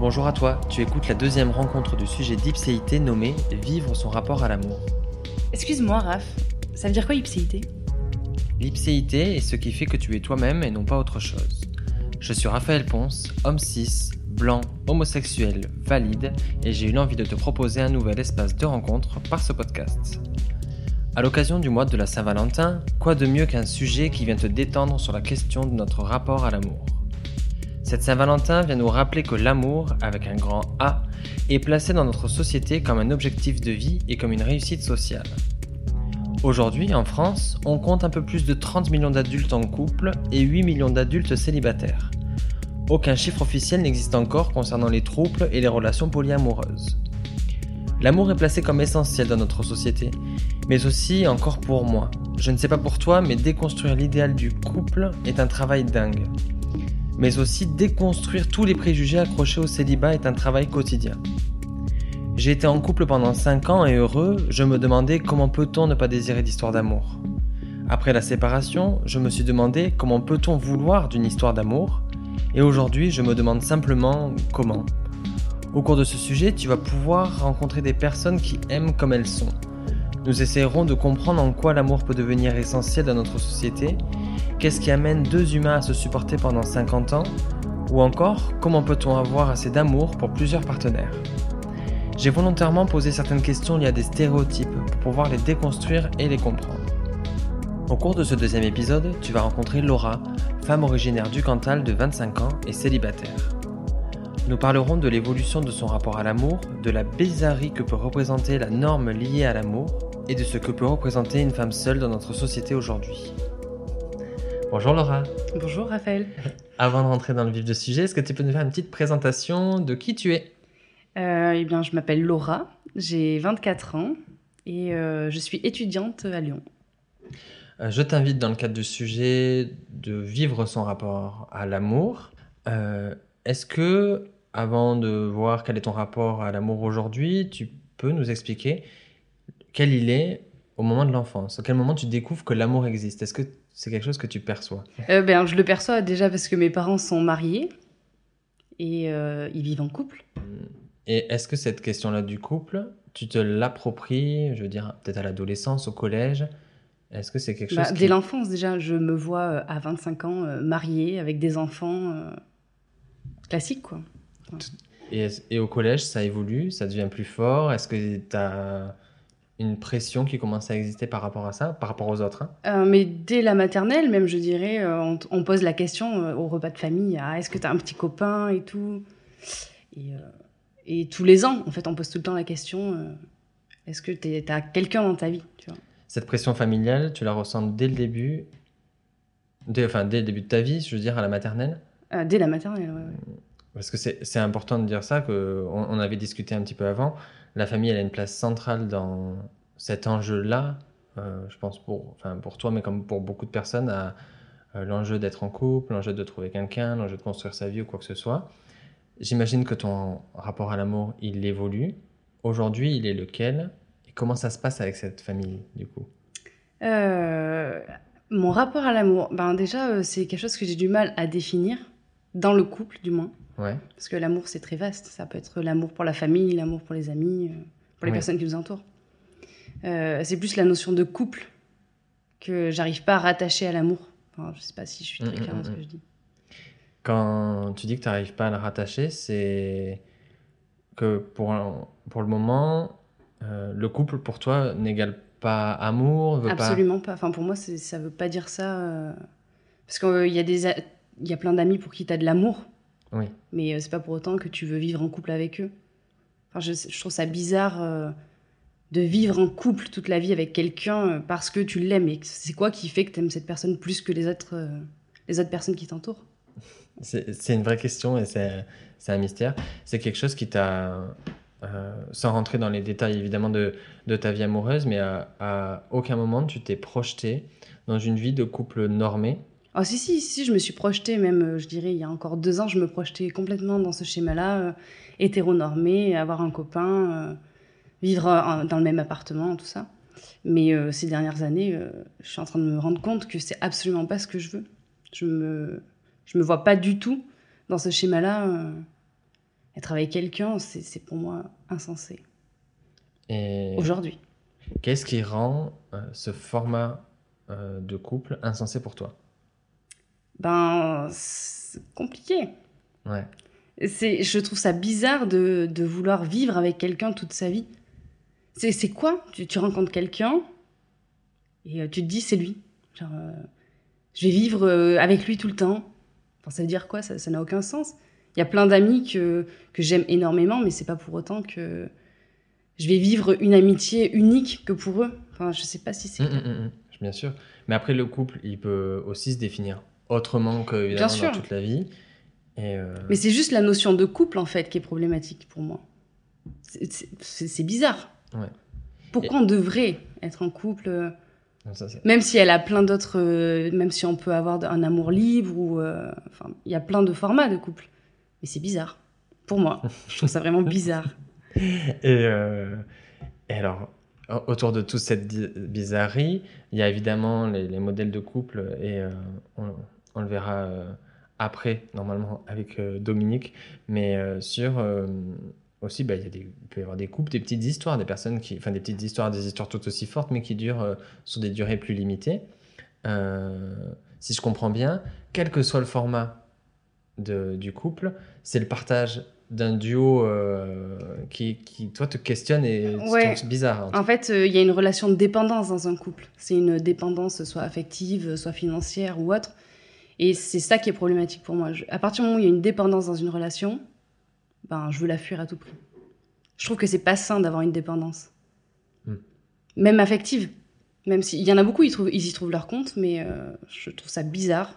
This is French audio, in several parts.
Bonjour à toi, tu écoutes la deuxième rencontre du sujet d'Ipséité nommé Vivre son rapport à l'amour. Excuse-moi, Raph, ça veut dire quoi ipséité? L'ipséité est ce qui fait que tu es toi-même et non pas autre chose. Je suis Raphaël Ponce, homme cis, blanc, homosexuel, valide, et j'ai eu l'envie de te proposer un nouvel espace de rencontre par ce podcast. À l'occasion du mois de la Saint-Valentin, quoi de mieux qu'un sujet qui vient te détendre sur la question de notre rapport à l'amour? Cette Saint-Valentin vient nous rappeler que l'amour, avec un grand A, est placé dans notre société comme un objectif de vie et comme une réussite sociale. Aujourd'hui, en France, on compte un peu plus de 30 millions d'adultes en couple et 8 millions d'adultes célibataires. Aucun chiffre officiel n'existe encore concernant les troubles et les relations polyamoureuses. L'amour est placé comme essentiel dans notre société, mais aussi encore pour moi. Je ne sais pas pour toi, mais déconstruire l'idéal du couple est un travail dingue. Mais aussi déconstruire tous les préjugés accrochés au célibat est un travail quotidien. J'ai été en couple pendant 5 ans et heureux, je me demandais comment peut-on ne pas désirer d'histoire d'amour. Après la séparation, je me suis demandé comment peut-on vouloir d'une histoire d'amour, et aujourd'hui je me demande simplement comment. Au cours de ce sujet, tu vas pouvoir rencontrer des personnes qui aiment comme elles sont. Nous essayerons de comprendre en quoi l'amour peut devenir essentiel dans notre société, qu'est-ce qui amène deux humains à se supporter pendant 50 ans, ou encore comment peut-on avoir assez d'amour pour plusieurs partenaires. J'ai volontairement posé certaines questions liées à des stéréotypes pour pouvoir les déconstruire et les comprendre. Au cours de ce deuxième épisode, tu vas rencontrer Laura, femme originaire du Cantal de 25 ans et célibataire. Nous parlerons de l'évolution de son rapport à l'amour, de la bizarrerie que peut représenter la norme liée à l'amour et de ce que peut représenter une femme seule dans notre société aujourd'hui. Bonjour Laura. Bonjour, Raphaël. Avant de rentrer dans le vif du sujet, est-ce que tu peux nous faire une petite présentation de qui tu es? Euh, eh bien, je m'appelle Laura, j'ai 24 ans et euh, je suis étudiante à Lyon. Euh, Je t'invite dans le cadre du sujet de vivre son rapport à l'amour. Euh, Est-ce que, avant de voir quel est ton rapport à l'amour aujourd'hui, tu peux nous expliquer quel il est au moment de l'enfance À quel moment tu découvres que l'amour existe? Est-ce que c'est quelque chose que tu perçois? Euh, ben, je le perçois déjà parce que mes parents sont mariés et euh, ils vivent en couple. Et est-ce que cette question-là du couple, tu te l'appropries, je veux dire, peut-être à l'adolescence, au collège? Est-ce que c'est quelque chose Bah, qui... Dès l'enfance, déjà, je me vois euh, à 25 ans euh, mariée avec des enfants euh, classiques, quoi. Et, et au collège, ça évolue, ça devient plus fort? Est-ce que tu as une pression qui commence à exister par rapport à ça, par rapport aux autres hein Euh, mais dès la maternelle, même, je dirais, euh, on, on pose la question euh, au repas de famille ah, est-ce que tu as un petit copain et tout? Et, euh, et tous les ans, en fait, on pose tout le temps la question euh, est-ce que tu as quelqu'un dans ta vie tu vois? Cette pression familiale, tu la ressens dès le début, dès, enfin dès le début de ta vie, je veux dire, à la maternelle? Dès la maternelle, ouais. Parce que c'est important de dire ça, que on, on avait discuté un petit peu avant. La famille, elle a une place centrale dans cet enjeu-là, euh, je pense pour, enfin pour toi, mais comme pour beaucoup de personnes, euh, l'enjeu d'être en couple, l'enjeu de trouver quelqu'un, l'enjeu de construire sa vie ou quoi que ce soit. J'imagine que ton rapport à l'amour, il évolue. Aujourd'hui, il est lequel? Et comment ça se passe avec cette famille, du coup? Euh, mon rapport à l'amour, ben déjà, c'est quelque chose que j'ai du mal à définir, dans le couple du moins. Ouais. Parce que l'amour, c'est très vaste. Ça peut être l'amour pour la famille, l'amour pour les amis, euh, pour les Oui. personnes qui nous entourent. Euh, c'est plus la notion de couple que j'arrive pas à rattacher à l'amour. Enfin, je sais pas si je suis très Mm, mm, claire dans ce mm, que je dis. Quand tu dis que tu n'arrives pas à le rattacher, c'est que pour, pour le moment, euh, le couple pour toi n'égale pas amour, veut. Absolument pas. Enfin, pour moi, ça veut pas dire ça. euh, Parce qu'il y, a des a- y a plein d'amis pour qui tu as de l'amour, Oui. mais euh, c'est pas pour autant que tu veux vivre en couple avec eux. Enfin, je, je trouve ça bizarre euh, de vivre en couple toute la vie avec quelqu'un euh, parce que tu l'aimes. Et c'est quoi qui fait que tu aimes cette personne plus que les autres, euh, les autres personnes qui t'entourent? C'est une vraie question et c'est un mystère. C'est quelque chose qui t'a, sans rentrer dans les détails évidemment de, de ta vie amoureuse, mais à, à aucun moment tu t'es projeté dans une vie de couple normé. Oh, si, si, si, je me suis projetée, même, euh, je dirais, il y a encore deux ans, je me projetais complètement dans ce schéma-là, euh, hétéronormé, avoir un copain, euh, vivre dans le même appartement, tout ça. Mais euh, ces dernières années, je suis en train de me rendre compte que c'est absolument pas ce que je veux. Je me, je me vois pas du tout dans ce schéma-là Être avec quelqu'un, c'est pour moi insensé. Et Aujourd'hui. qu'est-ce qui rend ce format de couple insensé pour toi? Ben, c'est compliqué. Ouais. C'est, je trouve ça bizarre de, de vouloir vivre avec quelqu'un toute sa vie. C'est, c'est quoi? Tu, tu rencontres quelqu'un et euh, tu te dis c'est lui. Genre, euh, je vais vivre euh, avec lui tout le temps. Enfin, ça veut dire quoi? Ça ça n'a aucun sens. Il y a plein d'amis que, que j'aime énormément, mais c'est pas pour autant que je vais vivre une amitié unique que pour eux. Enfin, je sais pas si c'est. Hum, hum, hum, bien sûr. Mais après, le couple, il peut aussi se définir autrement que évidemment, sûr. dans toute la vie. Et euh, Mais c'est juste la notion de couple en fait qui est problématique pour moi. C'est- bizarre. Ouais. Pourquoi on devrait être en couple, euh, ça, même si elle a plein d'autres, euh, même si on peut avoir un amour libre ou, euh, enfin, il y a plein de formats de couple. Mais c'est bizarre pour moi. Je trouve ça vraiment bizarre. Et, et alors, au- autour de toute cette bizarrerie, il y a évidemment les, les modèles de couple, et euh, on, on le verra euh, après, normalement, avec euh, Dominique, mais euh, sur aussi, bah, il, y a des, il peut y avoir des couples, des petites histoires, des personnes qui, enfin des petites histoires, des histoires tout aussi fortes, mais qui durent sur des durées plus limitées. Si je comprends bien, quel que soit le format de- du couple, c'est le partage d'un duo euh, qui, qui, toi, te questionne et Ouais. trouves bizarre. en fait, euh, il y a une relation de dépendance dans un couple. C'est une dépendance soit affective, soit financière ou autre. Et c'est ça qui est problématique pour moi. Je- à partir du moment où il y a une dépendance dans une relation, ben, je veux la fuir à tout prix. Je trouve que c'est pas sain d'avoir une dépendance. Hmm. Même affective. Même s'il y en a beaucoup, ils, trouvent, ils y trouvent leur compte, mais euh, je trouve ça bizarre.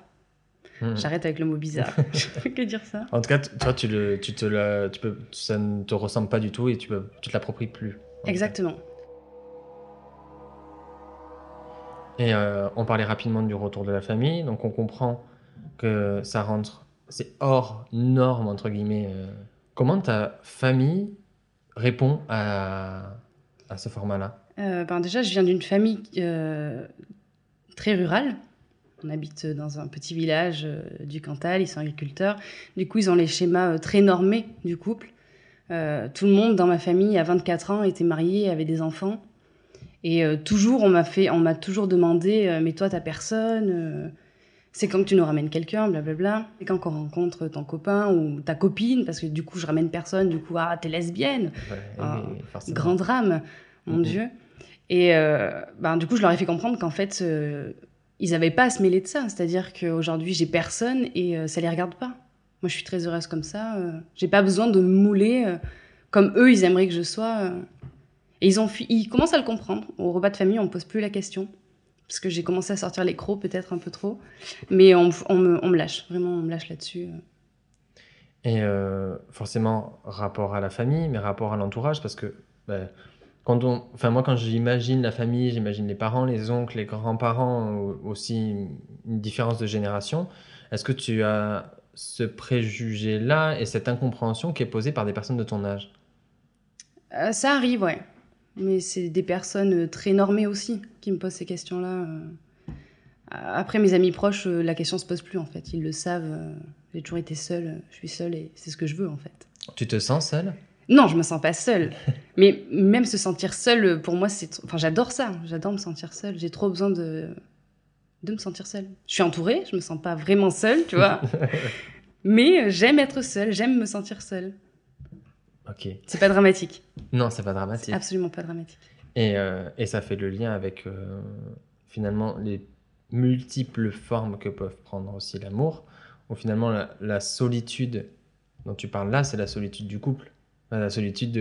Mhm. J'arrête avec le mot bizarre. je peux que dire ça. En tout cas, toi, tu, le, tu te la, tu peux, ça ne te ressemble pas du tout et tu, peux, tu te l'appropries plus. Exactement. Et euh, on parlait rapidement du retour de la famille, donc on comprend que ça rentre, c'est hors norme, entre guillemets. euh. Comment ta famille répond à, à ce format-là Euh, ben déjà, je viens d'une famille euh, très rurale. On habite dans un petit village du Cantal, ils sont agriculteurs. Du coup, ils ont les schémas très normés du couple. Tout le monde dans ma famille, à 24 ans, était marié, avait des enfants. Et toujours, on m'a fait, on m'a toujours demandé, mais toi, t'as personne. C'est quand tu nous ramènes quelqu'un, blablabla. C'est quand qu'on rencontre ton copain ou ta copine, parce que du coup, je ramène personne. Du coup, ah, t'es lesbienne. Ouais, Ah. Grand drame, mon Mhm. Dieu. Et euh, ben, du coup, je leur ai fait comprendre qu'en fait, euh, ils n'avaient pas à se mêler de ça. C'est-à-dire qu'aujourd'hui, j'ai personne et euh, ça les regarde pas. Moi, je suis très heureuse comme ça. euh, j'ai pas besoin de me mouler comme eux, ils aimeraient que je sois. Et ils, ont fui- ils commencent à le comprendre. Au repas de famille, on me pose plus la question. Parce que j'ai commencé à sortir les crocs, peut-être un peu trop. Mais on, on me, on me lâche. Vraiment, on me lâche là-dessus. euh. Et euh, forcément, rapport à la famille, mais rapport à l'entourage, parce que bah, quand on, enfin moi, quand j'imagine la famille, j'imagine les parents, les oncles, les grands-parents, aussi une différence de génération. Est-ce que tu as ce préjugé-là et cette incompréhension qui est posée par des personnes de ton âge? Euh, ça arrive, ouais. Mais c'est des personnes euh, très normées aussi qui me posent ces questions-là. euh. Après, mes amis proches, euh, la question se pose plus en fait. Ils le savent. J'ai toujours été seule. Je suis seule et c'est ce que je veux en fait. Tu te sens seule? Non, je me sens pas seule. Mais même se sentir seule, pour moi, c'est. Enfin, j'adore ça. J'adore me sentir seule. J'ai trop besoin de de me sentir seule. Je suis entourée. Je me sens pas vraiment seule, tu vois. Mais j'aime être seule. J'aime me sentir seule. Ok. C'est pas dramatique. Non, c'est pas dramatique. Absolument pas dramatique. Et, euh, et ça fait le lien avec euh, finalement les multiples formes que peuvent prendre aussi l'amour, où finalement la, la solitude dont tu parles là, c'est la solitude du couple, Enfin, la solitude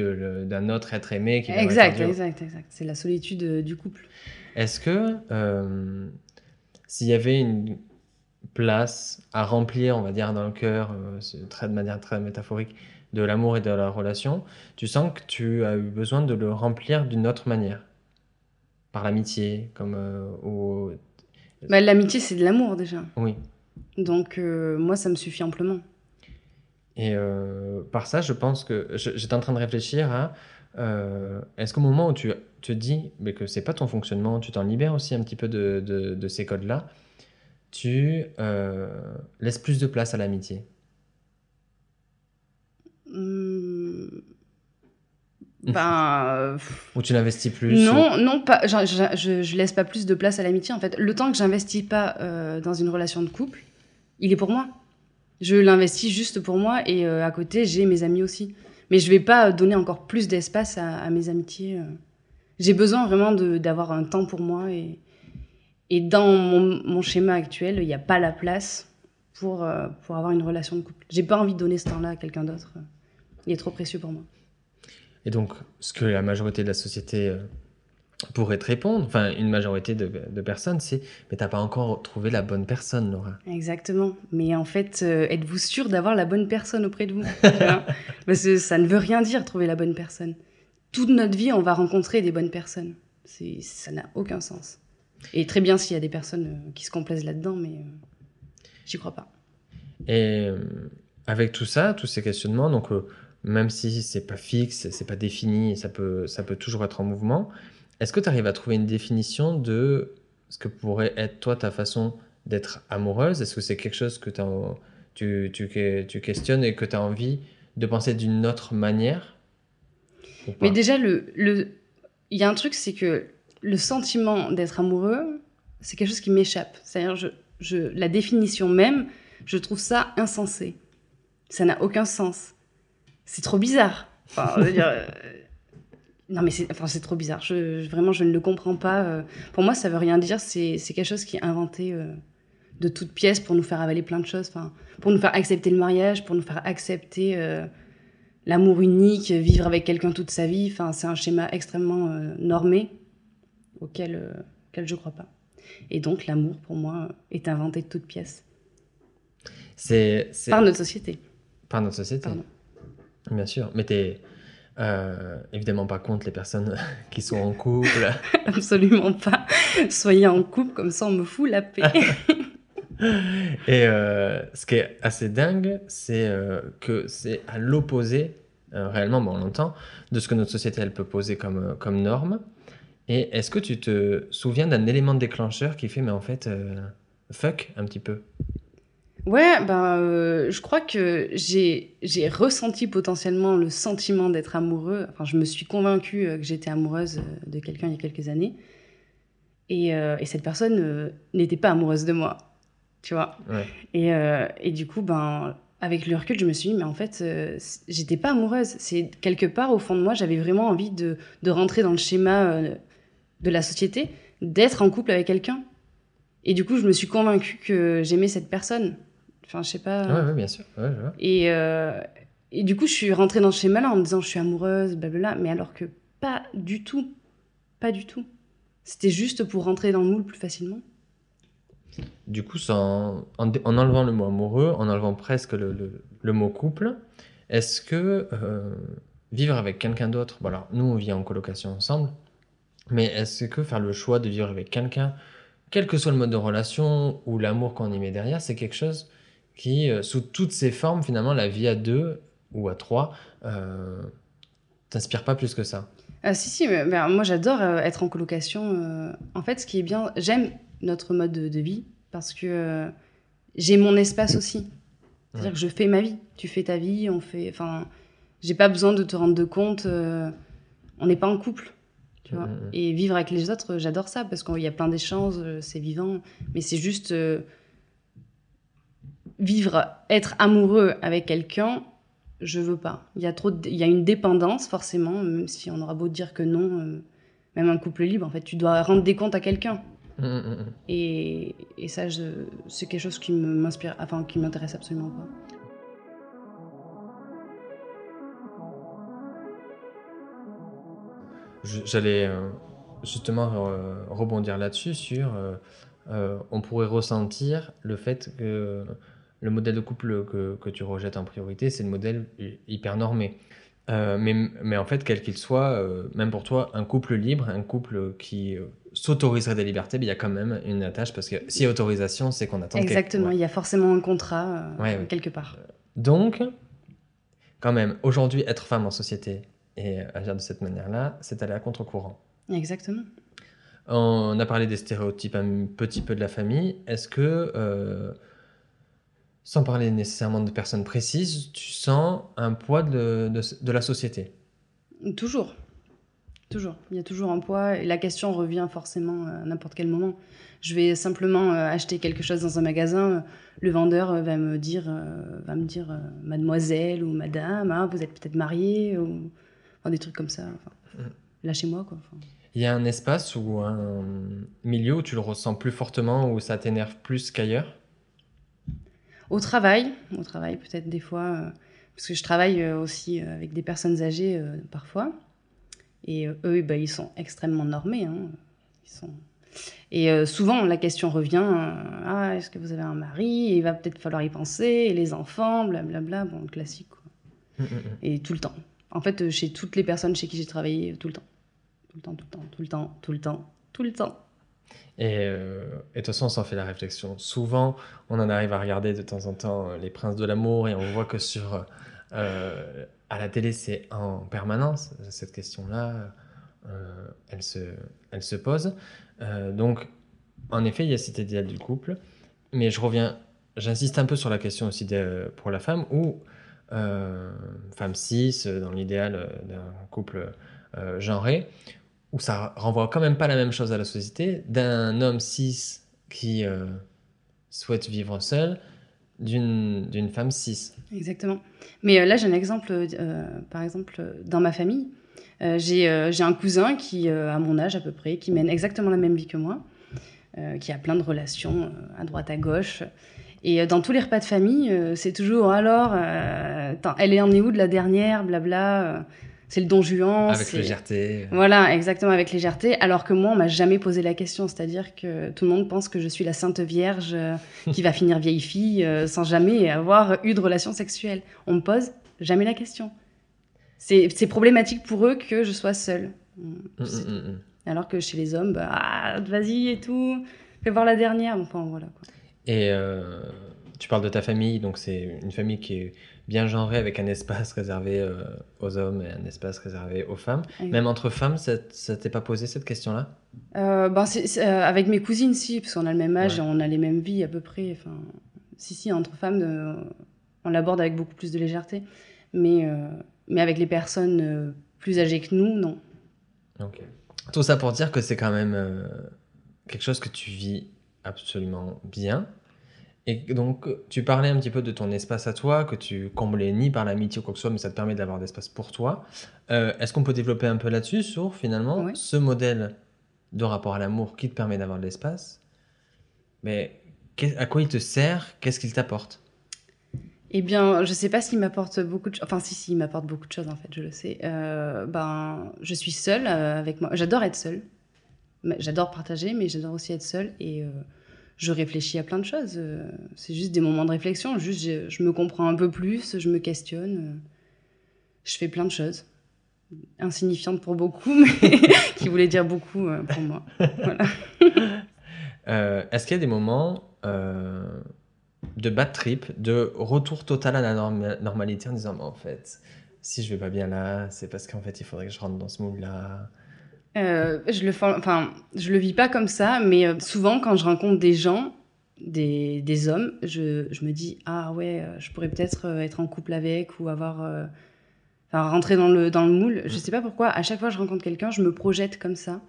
d'un autre être aimé qui Exact, exact, exact. C'est la solitude euh, du couple. Est-ce que s'il y avait une place à remplir, on va dire, dans le cœur, très, de manière très métaphorique, de l'amour et de la relation, tu sens que tu as eu besoin de le remplir d'une autre manière Par l'amitié, comme euh, au... Bah, L'amitié, c'est de l'amour déjà. Oui. Donc, euh, moi, ça me suffit amplement. Et euh, par ça, je pense que j'étais en train de réfléchir à euh, est-ce qu'au moment où tu te dis mais que c'est pas ton fonctionnement, tu t'en libères aussi un petit peu de, de- de ces codes-là, tu euh, laisses plus de place à l'amitié? Hum, ben. euh, Ou tu l'investis plus non, non, pas. Je, je, laisse pas plus de place à l'amitié. En fait, le temps que j'investis pas euh, dans une relation de couple, il est pour moi. Je l'investis juste pour moi et euh, à côté, j'ai mes amis aussi. Mais je vais pas donner encore plus d'espace à, à mes amitiés. euh. J'ai besoin vraiment d'avoir un temps pour moi et, et dans mon, mon schéma actuel, il n'y a pas la place pour, pour avoir une relation de couple. J'ai pas envie de donner ce temps-là à quelqu'un d'autre. Il est trop précieux pour moi. Et donc, ce que la majorité de la société euh, pourrait te répondre, enfin une majorité de, de personnes, c'est mais t'as pas encore trouvé la bonne personne, Laura. Exactement. Mais en fait, euh, êtes-vous sûr d'avoir la bonne personne auprès de vous? Parce que ça ne veut rien dire trouver la bonne personne. Toute notre vie, on va rencontrer des bonnes personnes. Ça n'a aucun sens. Et très bien s'il y a des personnes euh, qui se complaisent là-dedans, mais euh, j'y crois pas. Et avec tout ça, tous ces questionnements, donc même si c'est pas fixe, c'est pas défini, ça peut, ça peut toujours être en mouvement, est-ce que tu arrives à trouver une définition de ce que pourrait être toi ta façon d'être amoureuse? Est-ce que c'est quelque chose que tu, tu, tu questionnes et que tu as envie de penser d'une autre manière? Mais déjà, le, le... il y a un truc, c'est que le sentiment d'être amoureux, c'est quelque chose qui m'échappe. C'est-à-dire, je, je, la définition même, je trouve ça insensé. Ça n'a aucun sens. C'est trop bizarre. Enfin, je veux dire, euh, Non, mais c'est enfin, trop bizarre. Je, je- vraiment, je ne le comprends pas. euh. Pour moi, ça veut rien dire. C'est quelque chose qui est inventé euh, de toutes pièces pour nous faire avaler plein de choses. Enfin, pour nous faire accepter le mariage, pour nous faire accepter l'amour unique, vivre avec quelqu'un toute sa vie. Enfin, c'est un schéma extrêmement normé auquel, auquel je crois pas. Et donc, l'amour, pour moi, est inventé de toutes pièces. C'est c'est- Par notre société. par notre société. Pardon. Bien sûr. Mais tu n'es évidemment pas contre les personnes qui sont en couple. Absolument pas. Soyez en couple, comme ça, on me fout la paix. Et euh, ce qui est assez dingue, c'est euh, que c'est à l'opposé, euh, réellement, bon, on l'entend, de ce que notre société elle peut poser comme, euh, comme norme. Et est-ce que tu te souviens d'un élément déclencheur qui fait, mais en fait, euh, fuck un petit peu? Ouais, ben, euh, je crois que j'ai j'ai ressenti potentiellement le sentiment d'être amoureux. Enfin, je me suis convaincue euh, que j'étais amoureuse euh, de quelqu'un il y a quelques années. Et, euh, et cette personne euh, n'était pas amoureuse de moi, tu vois. Ouais. Et, et du coup, ben, avec le recul, je me suis dit, mais en fait, j'étais pas amoureuse. C'est quelque part, au fond de moi, j'avais vraiment envie de, de rentrer dans le schéma de la société, d'être en couple avec quelqu'un. Et du coup, je me suis convaincue que j'aimais cette personne. Enfin, je sais pas. Ouais, ouais, bien sûr. Ouais. Et, euh, et du coup, je suis rentrée dans ce schéma-là en me disant, je suis amoureuse, blablabla. Mais alors que pas du tout. Pas du tout. C'était juste pour rentrer dans le moule plus facilement. Du coup, sans- en, enlevant le mot amoureux, en enlevant presque le, le- le mot couple, est-ce que euh, vivre avec quelqu'un d'autre, bon alors nous on vit en colocation ensemble, mais est-ce que faire le choix de vivre avec quelqu'un, quel que soit le mode de relation ou l'amour qu'on y met derrière, c'est quelque chose qui, euh, sous toutes ses formes, finalement, la vie à deux ou à trois, euh, t'inspire pas plus que ça Ah, si, si, mais, ben, moi j'adore euh, être en colocation. euh. En fait, ce qui est bien, j'aime notre mode de, de vie parce que euh, j'ai mon espace aussi. C'est-à-dire Ouais. que je fais ma vie. Tu fais ta vie, on fait. Enfin, j'ai pas besoin de te rendre de compte. euh, on n'est pas en couple. Tu vois. Mhm, mhm. Et vivre avec les autres, j'adore ça parce qu'il y a plein d'échanges, euh, c'est vivant. Mais c'est juste euh, vivre, être amoureux avec quelqu'un, je veux pas. Il y a trop, de- il y a une dépendance forcément, même si on aura beau dire que non. euh, même un couple libre, en fait, tu dois rendre des comptes à quelqu'un. Hum, hum, hum. Et, et ça, c'est quelque chose qui m'inspire, enfin, qui m'intéresse absolument pas. J'allais euh, justement euh, rebondir là-dessus sur euh, on pourrait ressentir le fait que le modèle de couple que, que tu rejettes en priorité, c'est le modèle hy- hyper normé. Euh, mais, mais en fait, quel qu'il soit, euh, même pour toi, un couple libre, un couple qui euh, s'autoriserait des libertés, ben, il y a quand même une attache parce que si autorisation, c'est qu'on attend quelque- Exactement, ouais. il y a forcément un contrat Ouais, ouais. quelque part. Donc, quand même, aujourd'hui, être femme en société et agir de cette manière-là, c'est aller à contre-courant. Exactement. On a parlé des stéréotypes un petit peu de la famille. Est-ce que, sans parler nécessairement de personnes précises, tu sens un poids de, de- de la société Toujours. Toujours. Il y a toujours un poids et la question revient forcément à n'importe quel moment. Je vais simplement euh, acheter quelque chose dans un magasin, le vendeur euh, va me dire, euh, va me dire mademoiselle ou madame, ah, vous êtes peut-être mariée ou des trucs comme ça. Enfin, mm. Lâchez-moi quoi. Il y a un espace ou un milieu où tu le ressens plus fortement, où ça t'énerve plus qu'ailleurs? Au travail, au travail peut-être des fois, parce que je travaille aussi avec des personnes âgées parfois. Et eux, bah, ils sont extrêmement normés. Hein. Ils sont et euh, souvent, la question revient euh, Ah, est-ce que vous avez un mari? Il va peut-être falloir y penser, et les enfants, blablabla. Bon, classique, quoi. Mmh, mmh, mmh. Et tout le temps. En fait, euh, chez toutes les personnes chez qui j'ai travaillé, tout le temps. Tout le temps, tout le temps, tout le temps, tout le temps, tout le temps. Et, et de toute façon, on s'en fait la réflexion. Souvent, on en arrive à regarder de temps en temps Les Princes de l'amour et on voit que sur. à la télé, c'est en permanence, cette question-là. elle, se, elle se pose. Euh, donc, en effet, il y a cet idéal du couple, mais je reviens, j'insiste un peu sur la question aussi pour la femme, euh, femme cis, dans l'idéal d'un couple euh, genré, où ça renvoie quand même pas la même chose à la société, d'un homme cis qui souhaite vivre seul, d'une femme cis. Exactement. Mais là, j'ai un exemple, par exemple, dans ma famille. Euh, euh, j'ai un cousin qui, euh, à mon âge à peu près, qui mène exactement la même vie que moi, qui a plein de relations à droite, à gauche. Et dans tous les repas de famille, c'est toujours alors, elle est en est où de la dernière, blabla. C'est le don Juan. Avec légèreté. Voilà, exactement, avec légèreté. Alors que moi, on m'a jamais posé la question. C'est-à-dire que tout le monde pense que je suis la Sainte Vierge qui va finir vieille fille sans jamais avoir eu de relation sexuelle. On me pose jamais la question c'est problématique pour eux que je sois seule. Mm, mm, mm, Alors que chez les hommes, bah, ah, vas-y et tout, fais voir la dernière. Enfin, voilà, quoi. Et euh, tu parles de ta famille, donc c'est une famille qui est bien genrée avec un espace réservé euh, aux hommes et un espace réservé aux femmes. Même entre femmes, ça, ça t'est pas posé cette question-là? Euh, ben Avec mes cousines, si, parce qu'on a le même âge et on a les mêmes vies à peu près. Enfin, si, si, entre femmes, on l'aborde avec beaucoup plus de légèreté. Mais mais avec les personnes euh, plus âgées que nous, non. Tout ça pour dire que c'est quand même euh, quelque chose que tu vis absolument bien. Et donc, tu parlais un petit peu de ton espace à toi, que tu comblais ni par l'amitié ou quoi que ce soit, mais ça te permet d'avoir d'espace pour toi. Euh, est-ce qu'on peut développer un peu là-dessus, sur finalement ce modèle de rapport à l'amour qui te permet d'avoir de l'espace? Mais à quoi il te sert? Qu'est-ce qu'il t'apporte? Eh bien, je sais pas s'il m'apporte beaucoup de choses. Enfin, si, si, il m'apporte beaucoup de choses, en fait, je le sais. Euh, ben, je suis seule euh, avec moi. J'adore être seule. J'adore partager, mais j'adore aussi être seule. Et je réfléchis à plein de choses. C'est juste des moments de réflexion. Juste, je, me comprends un peu plus, je me questionne. Je fais plein de choses. Insignifiantes pour beaucoup, mais qui voulaient dire beaucoup pour moi. Voilà. Est-ce qu'il y a des moments de bad trip, de retour total à la normalité en disant, en fait, si je vais pas bien là, c'est parce qu'en fait, il faudrait que je rentre dans ce moule-là. Euh, je le enfin, je le vis pas comme ça, mais euh, souvent quand je rencontre des gens, des, des hommes, je, je, me dis ah ouais, euh, je pourrais peut-être être en couple avec ou avoir, enfin rentrer dans le dans le moule. Je sais pas pourquoi. À chaque fois que je rencontre quelqu'un, je me projette comme ça,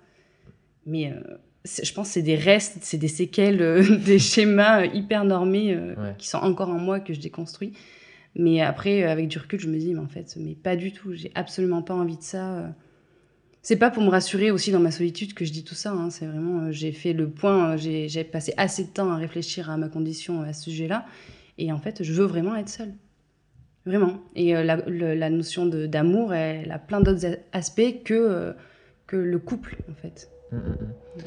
mais je pense que c'est des restes, c'est des séquelles, des schémas hyper normés qui sont encore en moi que je déconstruis. Mais après, avec du recul, je me dis, mais en fait, mais pas du tout. J'ai absolument pas envie de ça. C'est pas pour me rassurer aussi dans ma solitude que je dis tout ça. Hein. C'est vraiment, j'ai fait le point, j'ai passé assez de temps à réfléchir à ma condition à ce sujet-là. Et en fait, je veux vraiment être seule. Vraiment. Et la, notion d'amour, elle a plein d'autres aspects que, que le couple, en fait. Mmh, mmh, mmh.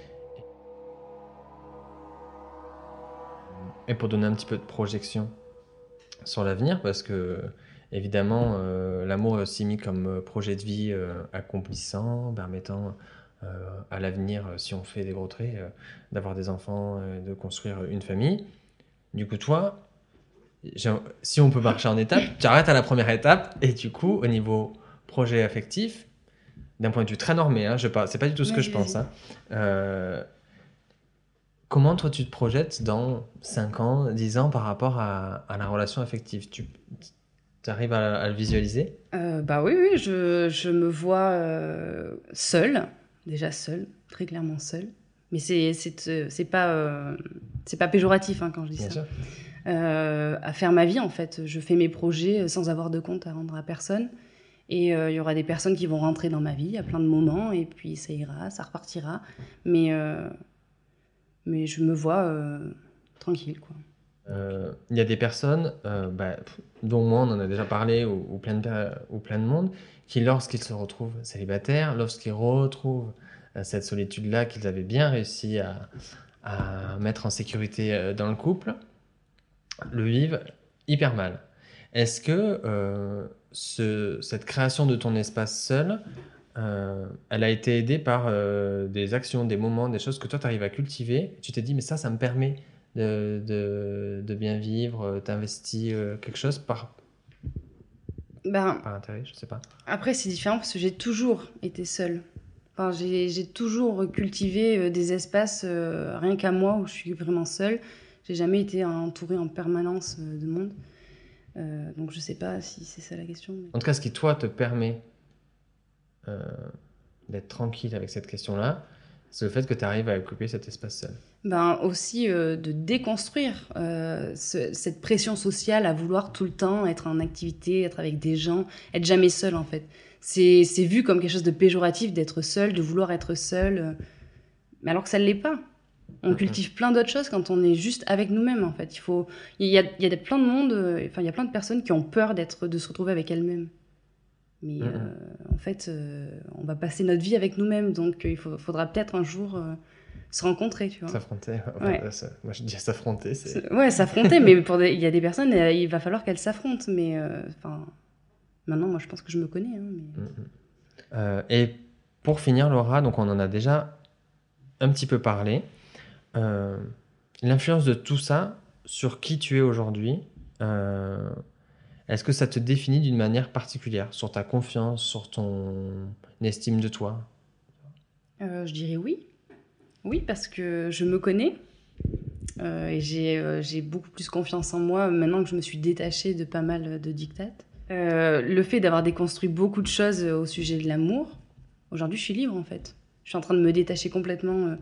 Et pour donner un petit peu de projection sur l'avenir, parce que évidemment, euh, l'amour est aussi mis comme euh, projet de vie euh, accomplissant, permettant à l'avenir, si on fait des gros traits, d'avoir des enfants, de construire une famille. Du coup, toi, si on peut marcher en étapes, tu arrêtes à la première étape, et du coup, au niveau projet affectif, d'un point de vue très normé, hein, je c'est pas du tout ce que je pense, hein, Comment toi tu te projettes dans 5 ans, 10 ans par rapport à, la relation affective? Tu, Tu arrives à, le visualiser? Euh, Bah oui, oui, je, je me vois euh, seule, déjà seule, très clairement seule. Mais c'est c'est pas c'est pas péjoratif hein, quand je dis Bien ça. à faire ma vie en fait. Je fais mes projets sans avoir de compte à rendre à personne. Et il y aura des personnes qui vont rentrer dans ma vie à plein de moments, et puis ça ira, ça repartira. Mais, mais je me vois tranquille, quoi. Euh, il y a des personnes, euh, bah, dont moi on en a déjà parlé, ou, plein, de, ou plein de monde, qui lorsqu'ils se retrouvent célibataires, lorsqu'ils retrouvent euh, cette solitude-là qu'ils avaient bien réussi à, à, mettre en sécurité dans le couple, le vivent hyper mal. Est-ce que ce, cette création de ton espace seul, elle a été aidée par des actions, des moments, des choses que toi tu arrives à cultiver Tu t'es dit, mais ça, ça me permet de, de, bien vivre euh, T'investis euh, quelque chose par, ben, par intérêt Je sais pas. Après, c'est différent parce que j'ai toujours été seule. Enfin, j'ai toujours cultivé euh, des espaces rien qu'à moi où je suis vraiment seule. J'ai jamais été entourée en permanence de monde. donc je sais pas si c'est ça la question. En tout cas, ce qui toi te permet d'être tranquille avec cette question-là, c'est le fait que tu arrives à occuper cet espace seul. Ben aussi euh, de déconstruire euh, cette pression sociale à vouloir tout le temps être en activité, être avec des gens, être jamais seul en fait. C'est vu comme quelque chose de péjoratif d'être seul, de vouloir être seul, euh, mais alors que ça ne l'est pas. On cultive plein d'autres choses quand on est juste avec nous-mêmes en fait. Il faut, il y a, il y a plein de monde, enfin il y a plein de personnes qui ont peur d'être, de se retrouver avec elles-mêmes. Mais euh, en fait, euh, on va passer notre vie avec nous-mêmes, donc euh, il faudra peut-être un jour se rencontrer, tu vois. S'affronter. moi, je dis s'affronter. Ouais, s'affronter, mais pour il y a des personnes, il va falloir qu'elles s'affrontent. Mais enfin, maintenant, moi, je pense que je me connais. Hein, mm, mm. et pour finir, Laura, donc on en a déjà un petit peu parlé. L'influence de tout ça sur qui tu es aujourd'hui. Est-ce que ça te définit d'une manière particulière sur ta confiance, sur ton estime de toi? Euh, Je dirais oui. Oui, parce que je me connais euh, et euh, j'ai beaucoup plus confiance en moi maintenant que je me suis détachée de pas mal de dictates. le fait d'avoir déconstruit beaucoup de choses au sujet de l'amour, aujourd'hui je suis libre en fait. Je suis en train de me détacher complètement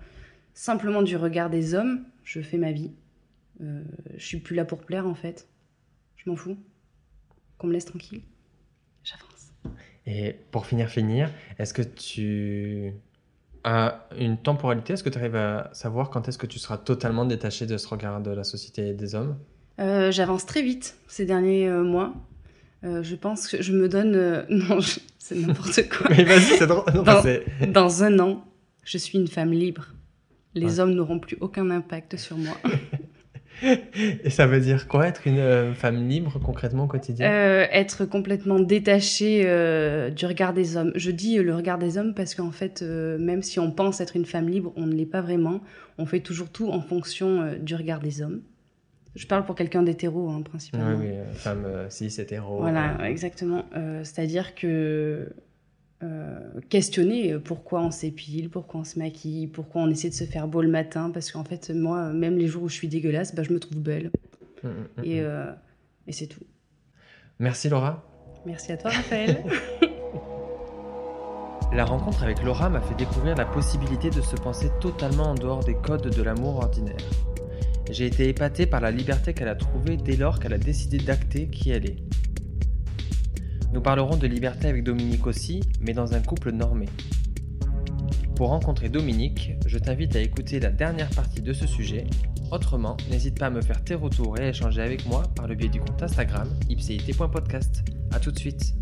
simplement du regard des hommes. Je fais ma vie. je suis plus là pour plaire en fait. Je m'en fous qu'on me laisse tranquille, j'avance. Et pour finir, finir, est-ce que tu as une temporalité? Est-ce que tu arrives à savoir quand est-ce que tu seras totalement détaché de ce regard de la société et des hommes? Euh, J'avance très vite ces derniers euh, mois. Euh, je pense que je me donne. Non, c'est n'importe quoi. Mais vas-y, c'est drôle. dans, un an, je suis une femme libre. Les hommes n'auront plus aucun impact sur moi. Et ça veut dire quoi être une euh, femme libre concrètement au quotidien? Euh, Être complètement détachée euh, du regard des hommes. Je dis le regard des hommes parce qu'en fait, même si on pense être une femme libre, on ne l'est pas vraiment. On fait toujours tout en fonction du regard des hommes. Je parle pour quelqu'un d'hétéro, hein, principalement. Oui, oui, femme cis, hétéro. Voilà, exactement. C'est-à-dire que euh, questionner pourquoi on s'épile, pourquoi on se maquille, pourquoi on essaie de se faire beau le matin, parce qu'en fait, moi, même les jours où je suis dégueulasse, bah, je me trouve belle. Mmh, mmh, mmh, et, euh, et c'est tout. Merci Laura. Merci à toi Raphaël. La rencontre avec Laura m'a fait découvrir la possibilité de se penser totalement en dehors des codes de l'amour ordinaire. J'ai été épaté par la liberté qu'elle a trouvée dès lors qu'elle a décidé d'acter qui elle est. Nous parlerons de liberté avec Dominique aussi, mais dans un couple normé. Pour rencontrer Dominique, je t'invite à écouter la dernière partie de ce sujet. Autrement, n'hésite pas à me faire tes retours et à échanger avec moi par le biais du compte Instagram ipcit.podcast. A tout de suite